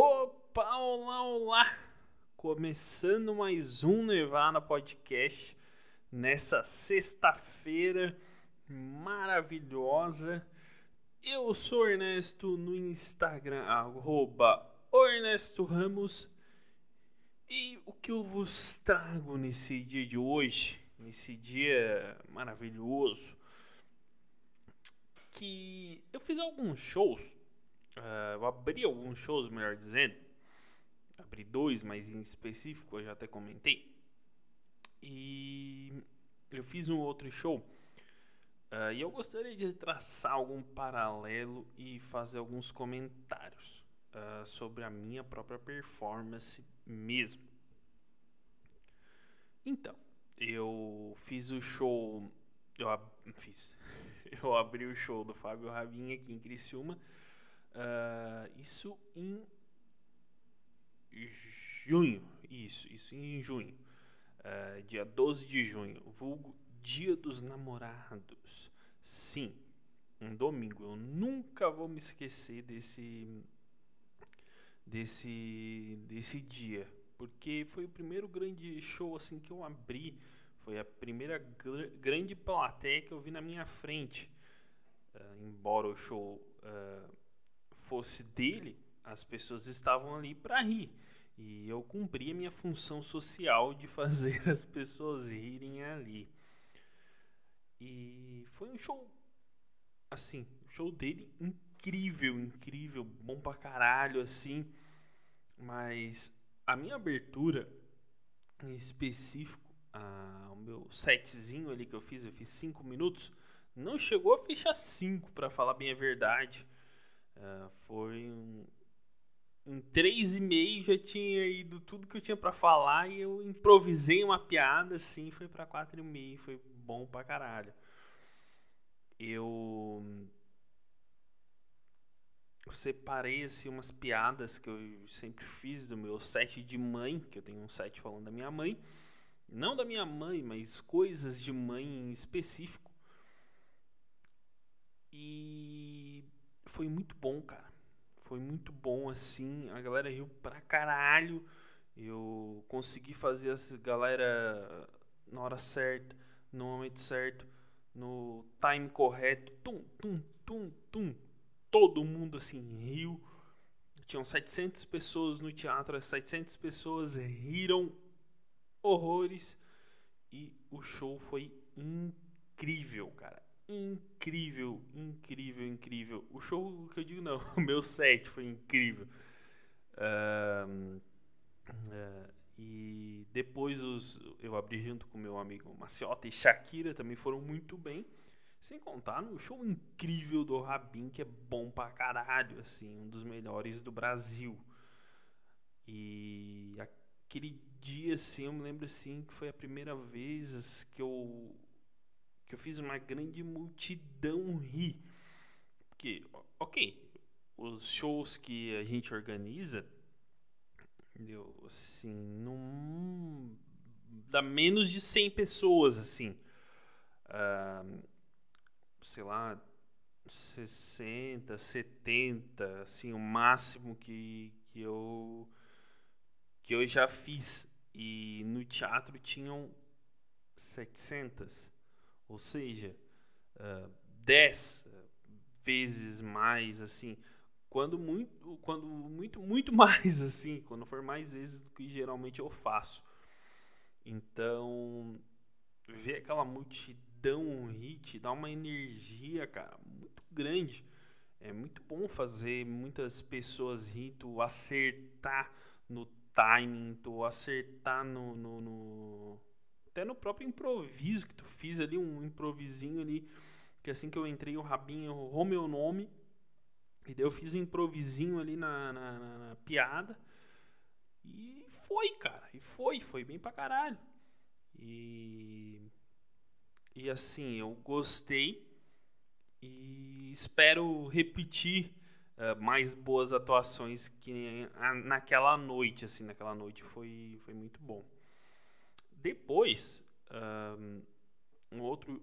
Opa, olá, olá! Começando mais um Nirvana Podcast nessa sexta-feira maravilhosa. Eu sou Ernesto no Instagram, arroba Ernesto Ramos. E o que eu vos trago nesse dia de hoje, nesse dia maravilhoso, que eu fiz alguns shows, uh, eu abri alguns shows, melhor dizendo, abri dois, mas em específico eu já até comentei, e eu fiz um outro show, uh, e eu gostaria de traçar algum paralelo e fazer alguns comentários uh, sobre a minha própria performance mesmo. Então, eu fiz o show, eu fiz, eu abri o show do Fábio Rabin aqui em Criciúma. Uh, isso em junho. Isso, isso em junho. Uh, dia 12 de junho. Vulgo Dia dos Namorados. Sim, um domingo. Eu nunca vou me esquecer desse desse desse dia, porque foi o primeiro grande show assim que eu abri foi a primeira gr grande plateia que eu vi na minha frente. Uh, embora o show uh, fosse dele, as pessoas estavam ali para rir. E eu cumpri a minha função social de fazer as pessoas rirem ali. E foi um show, assim, o show dele incrível, incrível, bom pra caralho, assim. Mas a minha abertura em específico a, o meu setzinho ali que eu fiz, eu fiz 5 minutos, não chegou a fechar 5, para falar bem a verdade. Uh, foi um, em 3,5 já tinha ido tudo que eu tinha para falar e eu improvisei uma piada assim, foi para 4,5, foi bom pra caralho. Eu eu separei assim umas piadas que eu sempre fiz do meu set de mãe, que eu tenho um set falando da minha mãe não da minha mãe, mas coisas de mãe em específico. E foi muito bom, cara. Foi muito bom assim. A galera riu pra caralho. Eu consegui fazer essa galera na hora certa, no momento certo, no time correto. Tum, tum, tum, tum. Todo mundo assim riu. Tinham 700 pessoas no teatro, as 700 pessoas riram horrores. E o show foi incrível, cara. Incrível, incrível, incrível. O show que eu digo não, o meu set foi incrível. Uh, uh, e depois os, eu abri junto com meu amigo Maciota e Shakira também foram muito bem. Sem contar no show incrível do Rabin, que é bom pra caralho, assim, um dos melhores do Brasil. E aquele dia assim, eu me lembro assim que foi a primeira vez que eu que eu fiz uma grande multidão rir. Porque, ok, os shows que a gente organiza, entendeu? Assim, não dá menos de 100 pessoas, assim. Uh, sei lá, 60, 70, assim, o máximo que, que eu que eu já fiz e no teatro tinham 700, ou seja, uh, 10 vezes mais assim, quando muito, quando muito, muito mais assim, quando for mais vezes do que geralmente eu faço. Então, ver aquela multidão hit dá uma energia, cara, muito grande. É muito bom fazer muitas pessoas tu acertar no timing, tu acertar no, no, no, Até no próprio improviso que tu fiz ali, um improvisinho ali. Que assim que eu entrei, o Rabinho errou meu nome. E daí eu fiz um improvisinho ali na, na, na, na piada. E foi, cara. E foi, foi bem pra caralho. E. E assim, eu gostei. E espero repetir uh, mais boas atuações que naquela noite, assim, naquela noite foi, foi muito bom. Depois, um, outro.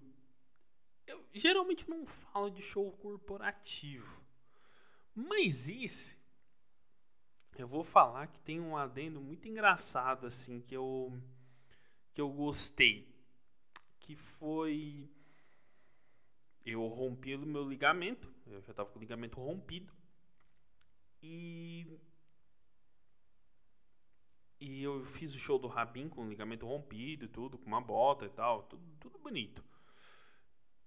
Eu geralmente não falo de show corporativo, mas esse eu vou falar que tem um adendo muito engraçado assim que eu que eu gostei, que foi eu rompi o meu ligamento, eu já estava com o ligamento rompido e e eu fiz o show do Rabin com ligamento rompido, tudo, com uma bota e tal, tudo, tudo bonito.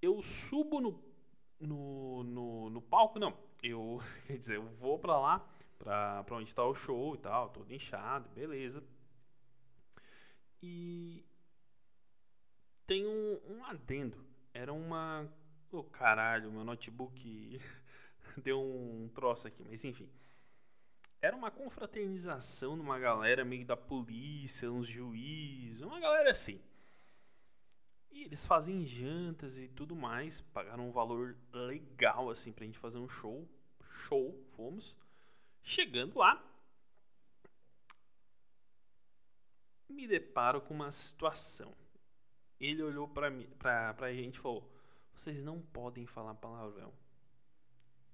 Eu subo no, no, no, no palco, não. Eu, quer dizer, eu vou pra lá, pra, pra onde tá o show e tal, todo inchado, beleza. E tem um, um adendo. Era uma. Ô oh, caralho, meu notebook deu um troço aqui, mas enfim era uma confraternização numa galera meio da polícia, uns juízes, uma galera assim. E eles fazem jantas e tudo mais, pagaram um valor legal assim pra gente fazer um show. Show, fomos. Chegando lá, me deparo com uma situação. Ele olhou pra, mim, pra, pra gente e falou: Vocês não podem falar palavrão.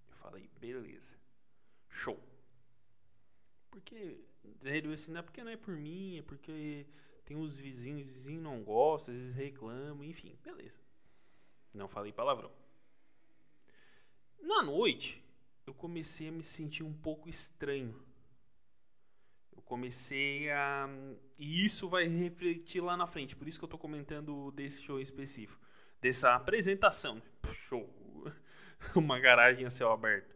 Eu falei: Beleza. Show. Porque ele assim, não é porque não é por mim, é porque tem os vizinhos, os vizinhos não gostam, às vezes reclamam, enfim, beleza. Não falei palavrão. Na noite, eu comecei a me sentir um pouco estranho. Eu comecei a. E isso vai refletir lá na frente, por isso que eu tô comentando desse show específico. Dessa apresentação. Show! Uma garagem a céu aberto.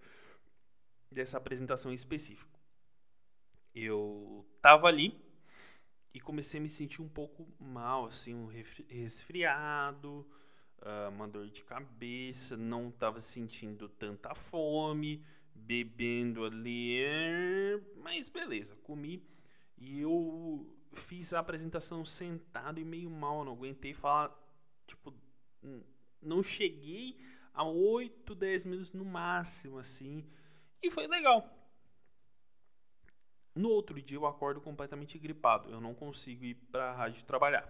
Dessa apresentação específica eu tava ali e comecei a me sentir um pouco mal, assim, um resfriado, uh, uma dor de cabeça, não tava sentindo tanta fome, bebendo ali, mas beleza, comi e eu fiz a apresentação sentado e meio mal, não aguentei falar, tipo, não cheguei a 8, 10 minutos no máximo, assim, e foi legal. No outro dia eu acordo completamente gripado. Eu não consigo ir para a rádio trabalhar.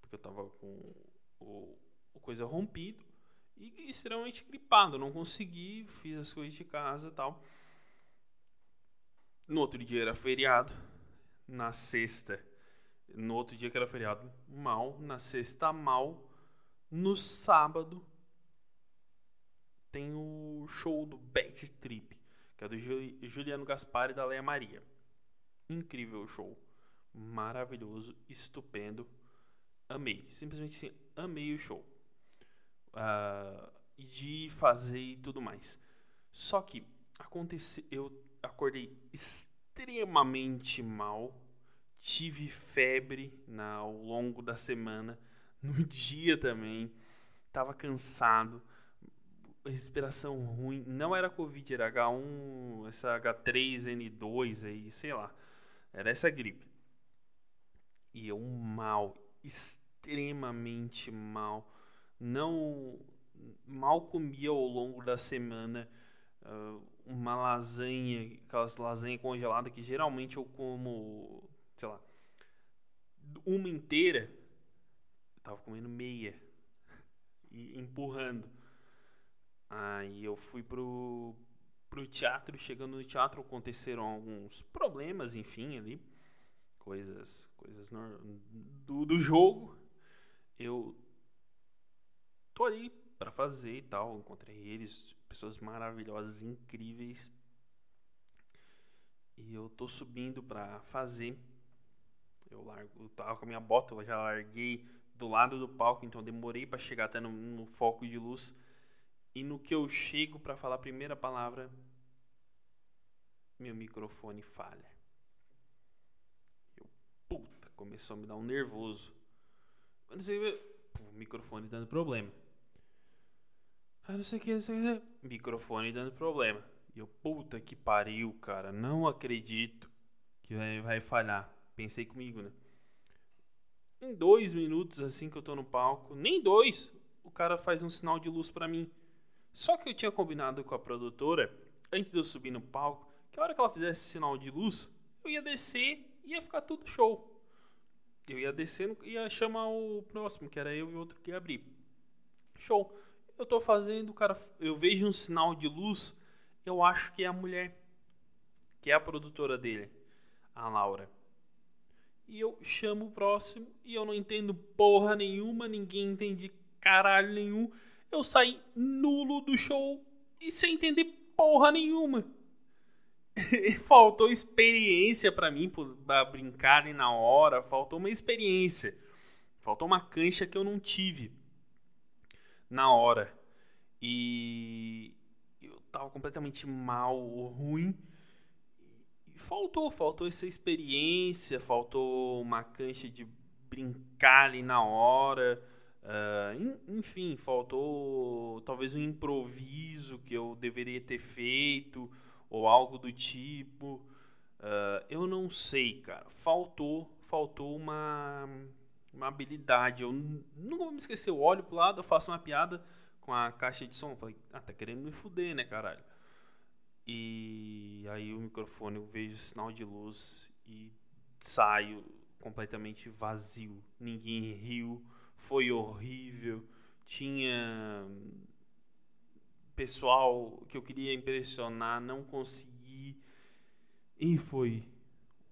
Porque eu estava com o, o, coisa rompido e extremamente gripado. Não consegui, fiz as coisas de casa tal. No outro dia era feriado. Na sexta, no outro dia que era feriado, mal. Na sexta, mal. No sábado, tem o show do Bad Trip, que é do Juliano Gaspar e da Leia Maria incrível show. Maravilhoso, estupendo. Amei. Simplesmente assim, amei o show. Uh, de fazer e tudo mais. Só que aconteceu, eu acordei extremamente mal. Tive febre na, ao longo da semana. No dia também. Tava cansado. Respiração ruim. Não era Covid, era H1, essa H3N2 aí, sei lá. Era essa gripe. E eu mal, extremamente mal. Não mal comia ao longo da semana uh, uma lasanha, aquelas lasanhas congeladas que geralmente eu como, sei lá, uma inteira. Eu tava comendo meia e empurrando. Aí eu fui pro pro teatro. Chegando no teatro aconteceram alguns problemas, enfim, ali. Coisas, coisas no, do, do jogo. Eu tô ali para fazer e tal. Encontrei eles, pessoas maravilhosas, incríveis. E eu tô subindo para fazer. Eu largo, eu tava com a minha bota, eu já larguei do lado do palco, então demorei para chegar até no, no foco de luz. E no que eu chego para falar a primeira palavra, meu microfone falha. Eu, puta, começou a me dar um nervoso. Eu não sei, o microfone dando problema. Ah, não sei o que, não sei o que. Microfone dando problema. E eu, puta que pariu, cara. Não acredito que vai, vai falhar. Pensei comigo, né? Em dois minutos, assim que eu tô no palco, nem dois, o cara faz um sinal de luz para mim. Só que eu tinha combinado com a produtora, antes de eu subir no palco, que a hora que ela fizesse sinal de luz, eu ia descer e ia ficar tudo show. Eu ia descendo e ia chamar o próximo, que era eu e outro que ia abrir. Show. Eu tô fazendo, cara, eu vejo um sinal de luz, eu acho que é a mulher. que é a produtora dele, a Laura. E eu chamo o próximo e eu não entendo porra nenhuma, ninguém entende caralho nenhum. Eu saí nulo do show e sem entender porra nenhuma. faltou experiência para mim para brincar na hora, faltou uma experiência. Faltou uma cancha que eu não tive na hora. E eu tava completamente mal, ruim. E faltou, faltou essa experiência, faltou uma cancha de brincar ali na hora. Uh, enfim, faltou talvez um improviso que eu deveria ter feito ou algo do tipo. Uh, eu não sei, cara. Faltou, faltou uma, uma habilidade. Eu não vou me esquecer. Eu olho pro lado, eu faço uma piada com a caixa de som. falei, ah, tá querendo me fuder, né, caralho? E aí o microfone, eu vejo sinal de luz e saio completamente vazio. Ninguém riu, foi horrível. Tinha pessoal que eu queria impressionar, não consegui. E foi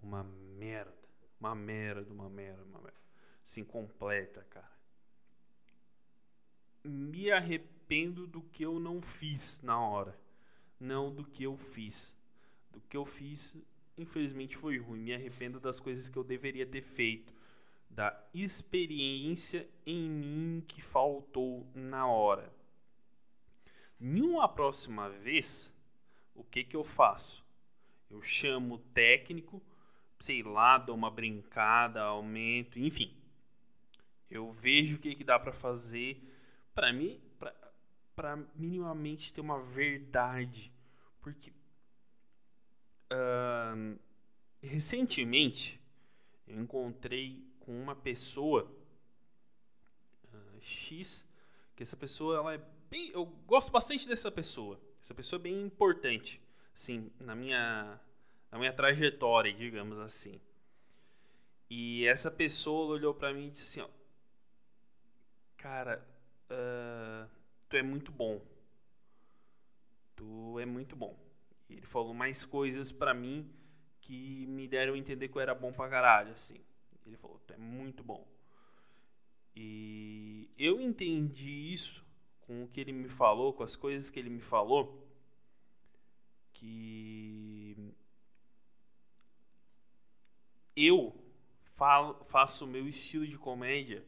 uma merda. Uma merda, uma merda, uma merda. Assim, completa, cara. Me arrependo do que eu não fiz na hora. Não do que eu fiz. Do que eu fiz, infelizmente foi ruim. Me arrependo das coisas que eu deveria ter feito. Da experiência em mim que faltou na hora em uma próxima vez, o que, que eu faço? Eu chamo o técnico, sei lá, dou uma brincada, aumento, enfim. Eu vejo o que, que dá para fazer para mim, para minimamente ter uma verdade. Porque uh, recentemente eu encontrei com uma pessoa uh, X, que essa pessoa ela é bem, eu gosto bastante dessa pessoa. Essa pessoa é bem importante, sim, na minha, na minha trajetória, digamos assim. E essa pessoa olhou para mim e disse assim, ó, cara, uh, tu é muito bom. Tu é muito bom. E ele falou mais coisas para mim que me deram a entender que eu era bom pra caralho, assim. Ele falou, é muito bom. E eu entendi isso com o que ele me falou, com as coisas que ele me falou, que eu falo, faço o meu estilo de comédia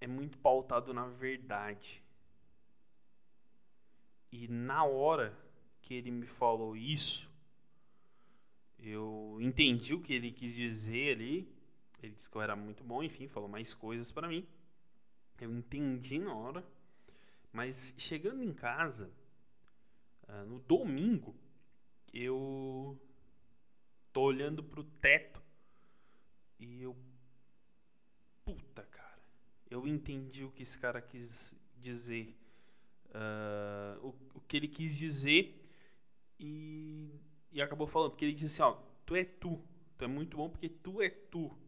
é muito pautado na verdade. E na hora que ele me falou isso, eu entendi o que ele quis dizer ali. Ele disse que eu era muito bom, enfim, falou mais coisas para mim. Eu entendi na hora. Mas chegando em casa, uh, no domingo, eu tô olhando pro teto e eu. Puta, cara. Eu entendi o que esse cara quis dizer. Uh, o, o que ele quis dizer e, e acabou falando. Porque ele disse assim: ó, tu é tu. Tu é muito bom porque tu é tu.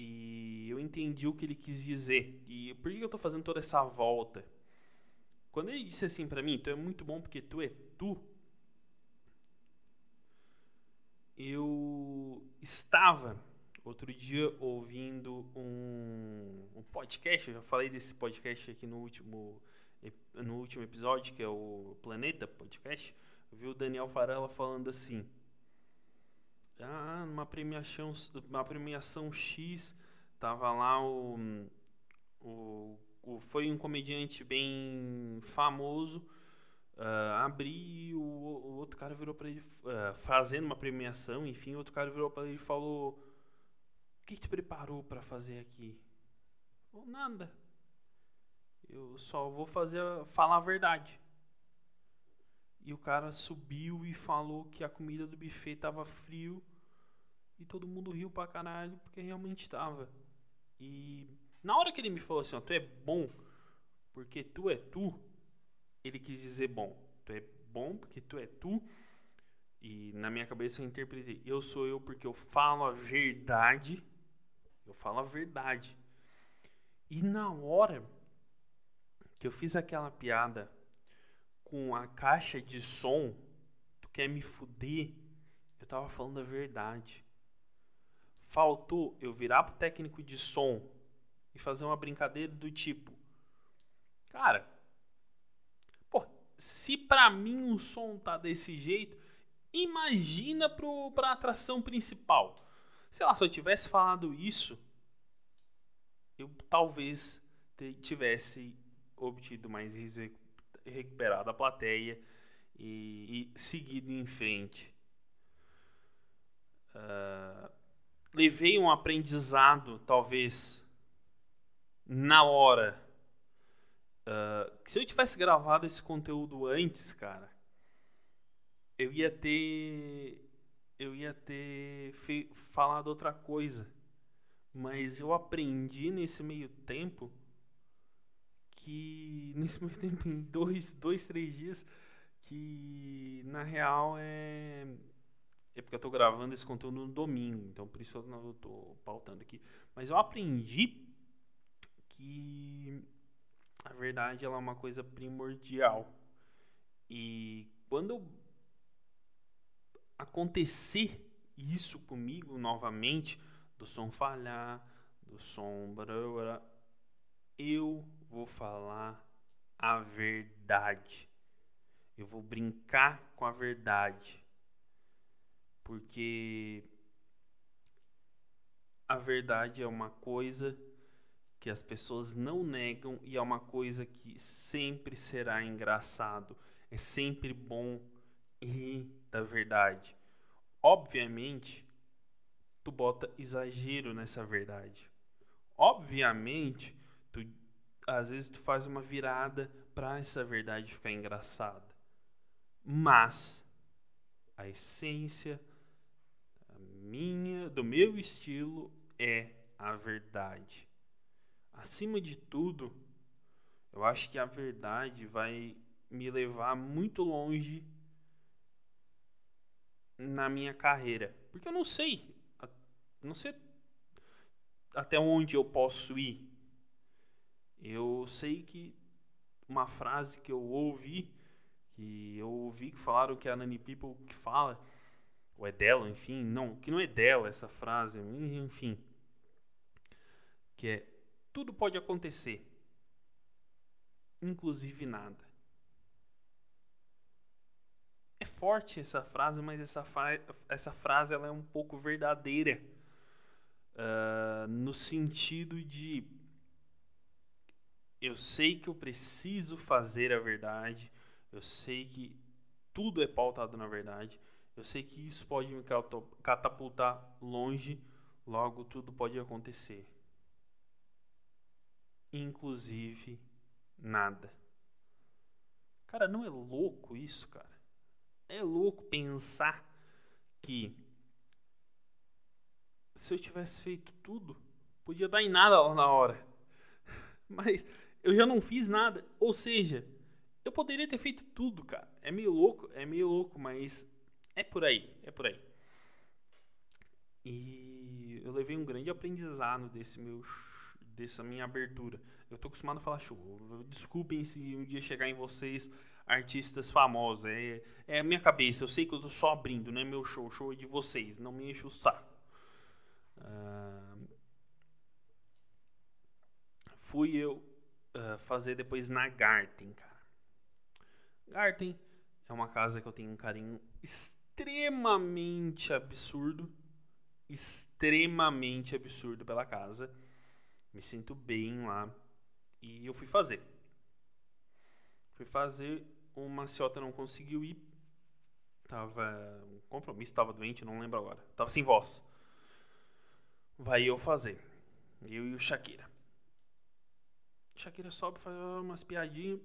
E eu entendi o que ele quis dizer. E por que eu estou fazendo toda essa volta? Quando ele disse assim para mim, tu é muito bom porque tu é tu. Eu estava outro dia ouvindo um, um podcast, eu já falei desse podcast aqui no último, no último episódio, que é o Planeta Podcast. Eu vi o Daniel Farella falando assim: ah, numa premiação, uma premiação X, tava lá o, o, o foi um comediante bem famoso, uh, abri o, o, outro cara virou para ele uh, fazendo uma premiação, enfim, outro cara virou para ele e falou: "O que, que te preparou para fazer aqui?" Ou nada. Eu só vou fazer falar a verdade. E o cara subiu e falou que a comida do buffet tava frio. E todo mundo riu pra caralho, porque realmente estava. E na hora que ele me falou assim, ó, tu é bom porque tu é tu, ele quis dizer bom. Tu é bom porque tu é tu. E na minha cabeça eu interpretei, eu sou eu porque eu falo a verdade. Eu falo a verdade. E na hora que eu fiz aquela piada com a caixa de som, quer me fuder, eu tava falando a verdade. Faltou eu virar pro técnico de som e fazer uma brincadeira do tipo: Cara, pô, se pra mim o som tá desse jeito, imagina pro, pra atração principal. Sei lá, se eu tivesse falado isso, eu talvez tivesse obtido mais recuperado a plateia e, e seguido em frente. Uh, levei um aprendizado, talvez, na hora. Uh, se eu tivesse gravado esse conteúdo antes, cara, eu ia ter. Eu ia ter falado outra coisa. Mas eu aprendi nesse meio tempo que. Nesse meio tempo, em dois, dois três dias, que na real é. É porque eu tô gravando esse conteúdo no domingo, então por isso eu não tô pautando aqui. Mas eu aprendi que a verdade ela é uma coisa primordial. E quando acontecer isso comigo novamente, do som falhar, do som eu vou falar a verdade. Eu vou brincar com a verdade. Porque a verdade é uma coisa que as pessoas não negam e é uma coisa que sempre será engraçado. É sempre bom rir da verdade. Obviamente, tu bota exagero nessa verdade. Obviamente, tu às vezes tu faz uma virada para essa verdade ficar engraçada. Mas a essência minha, do meu estilo é a verdade. Acima de tudo, eu acho que a verdade vai me levar muito longe na minha carreira, porque eu não sei, não sei até onde eu posso ir. Eu sei que uma frase que eu ouvi, que eu ouvi que falaram que é a Nani People que fala, ou é dela, enfim, não, que não é dela essa frase, enfim, que é tudo pode acontecer, inclusive nada. É forte essa frase, mas essa, essa frase ela é um pouco verdadeira. Uh, no sentido de eu sei que eu preciso fazer a verdade, eu sei que tudo é pautado na verdade, eu sei que isso pode me catapultar longe, logo tudo pode acontecer. Inclusive nada. Cara, não é louco isso, cara? É louco pensar que se eu tivesse feito tudo, podia dar em nada lá na hora. Mas eu já não fiz nada. Ou seja, eu poderia ter feito tudo, cara. É meio louco, é meio louco, mas é por aí, é por aí. E eu levei um grande aprendizado desse meu dessa minha abertura. Eu tô acostumado a falar show. Desculpem se um dia chegar em vocês artistas famosos. É, é a minha cabeça. Eu sei que eu tô só abrindo, não é meu show. O show é de vocês. Não me enche o saco. Uh, fui eu uh, fazer depois na Garten, cara. Garten é uma casa que eu tenho um carinho extremamente absurdo. Extremamente absurdo pela casa. Me sinto bem lá. E eu fui fazer. Fui fazer, o Maciota não conseguiu ir. Tava. Um compromisso, tava doente, não lembro agora. Tava sem voz. Vai eu fazer. Eu e o Shakira. Shakira sobe, faz umas piadinhas,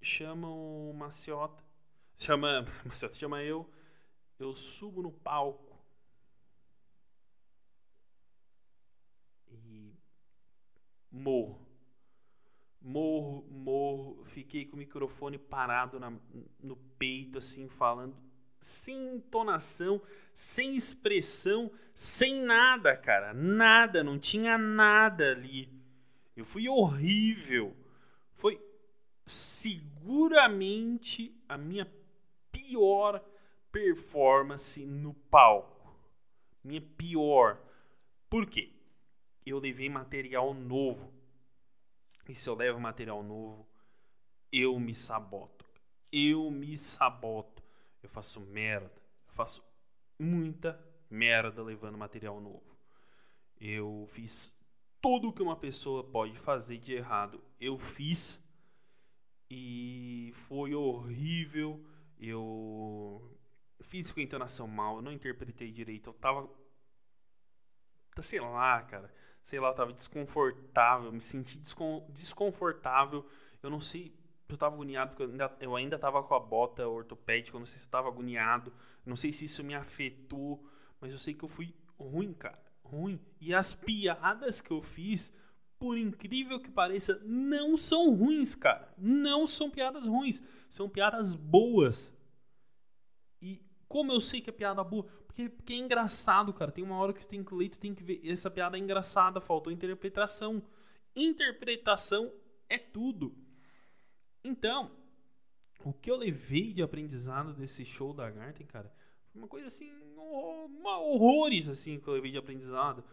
chama o Maciota, chama, Maciota chama eu, eu subo no palco e morro. Morro, morro, fiquei com o microfone parado na, no peito, assim, falando sem entonação, sem expressão, sem nada, cara. Nada, não tinha nada ali. Eu fui horrível. Foi seguramente a minha pior performance no palco. Minha pior. Por quê? Eu levei material novo. E se eu levo material novo, eu me saboto. Eu me saboto. Eu faço merda. Eu faço muita merda levando material novo. Eu fiz tudo que uma pessoa pode fazer de errado. Eu fiz e foi horrível. Eu fiz com a entonação mal, eu não interpretei direito. Eu tava. Sei lá, cara. Sei lá, eu tava desconfortável, me senti desconfortável. Eu não sei. Eu tava agoniado porque eu ainda, eu ainda tava com a bota ortopédica. Eu não sei se eu tava agoniado. Não sei se isso me afetou. Mas eu sei que eu fui ruim, cara. Ruim. E as piadas que eu fiz por incrível que pareça, não são ruins, cara. Não são piadas ruins. São piadas boas. E como eu sei que é piada boa? Porque, porque é engraçado, cara. Tem uma hora que tem que ler, tem que ver. Essa piada é engraçada, faltou interpretação. Interpretação é tudo. Então, o que eu levei de aprendizado desse show da Garten, cara, foi uma coisa assim, horrores assim que eu levei de aprendizado.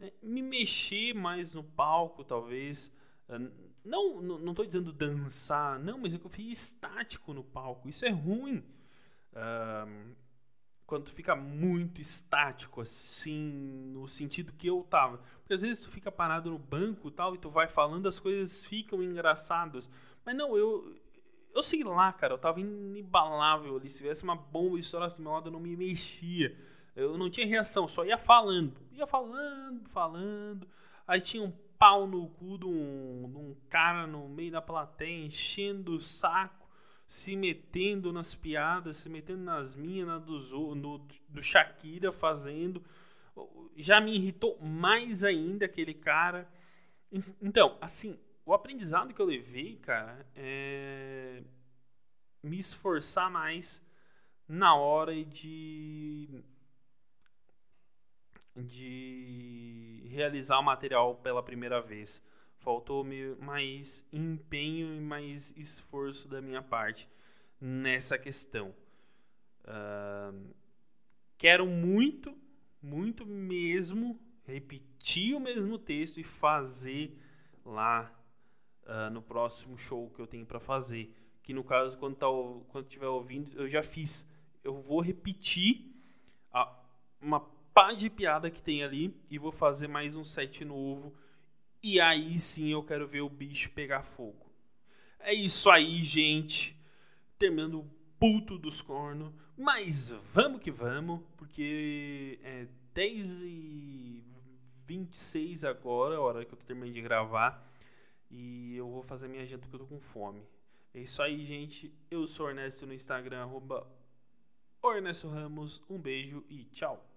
É, me mexer mais no palco, talvez. É, não, não, tô dizendo dançar, não, mas é que eu fiquei estático no palco. Isso é ruim. Um, quando tu fica muito estático, assim, no sentido que eu tava. Porque às vezes tu fica parado no banco e tal, e tu vai falando, as coisas ficam engraçadas. Mas não, eu. Eu sei lá, cara, eu tava inabalável ali. Se tivesse uma bomba estourasse do meu lado, eu não me mexia. Eu não tinha reação, só ia falando. Ia falando, falando. Aí tinha um pau no cu de um, de um cara no meio da plateia, enchendo o saco, se metendo nas piadas, se metendo nas minhas, na do, no, do Shakira fazendo. Já me irritou mais ainda aquele cara. Então, assim, o aprendizado que eu levei, cara, é me esforçar mais na hora de de realizar o material pela primeira vez. Faltou-me mais empenho e mais esforço da minha parte nessa questão. Uh, quero muito, muito mesmo repetir o mesmo texto e fazer lá uh, no próximo show que eu tenho para fazer. Que no caso, quando, tá, quando estiver ouvindo, eu já fiz. Eu vou repetir a, uma pá de piada que tem ali e vou fazer mais um set novo. E aí sim eu quero ver o bicho pegar fogo. É isso aí, gente. Terminando o puto dos cornos. Mas vamos que vamos, porque é 10 e 26 agora, a hora que eu tô terminando de gravar. E eu vou fazer minha janta porque eu tô com fome. É isso aí, gente. Eu sou Ernesto no Instagram, arroba Ernesto Ramos. Um beijo e tchau.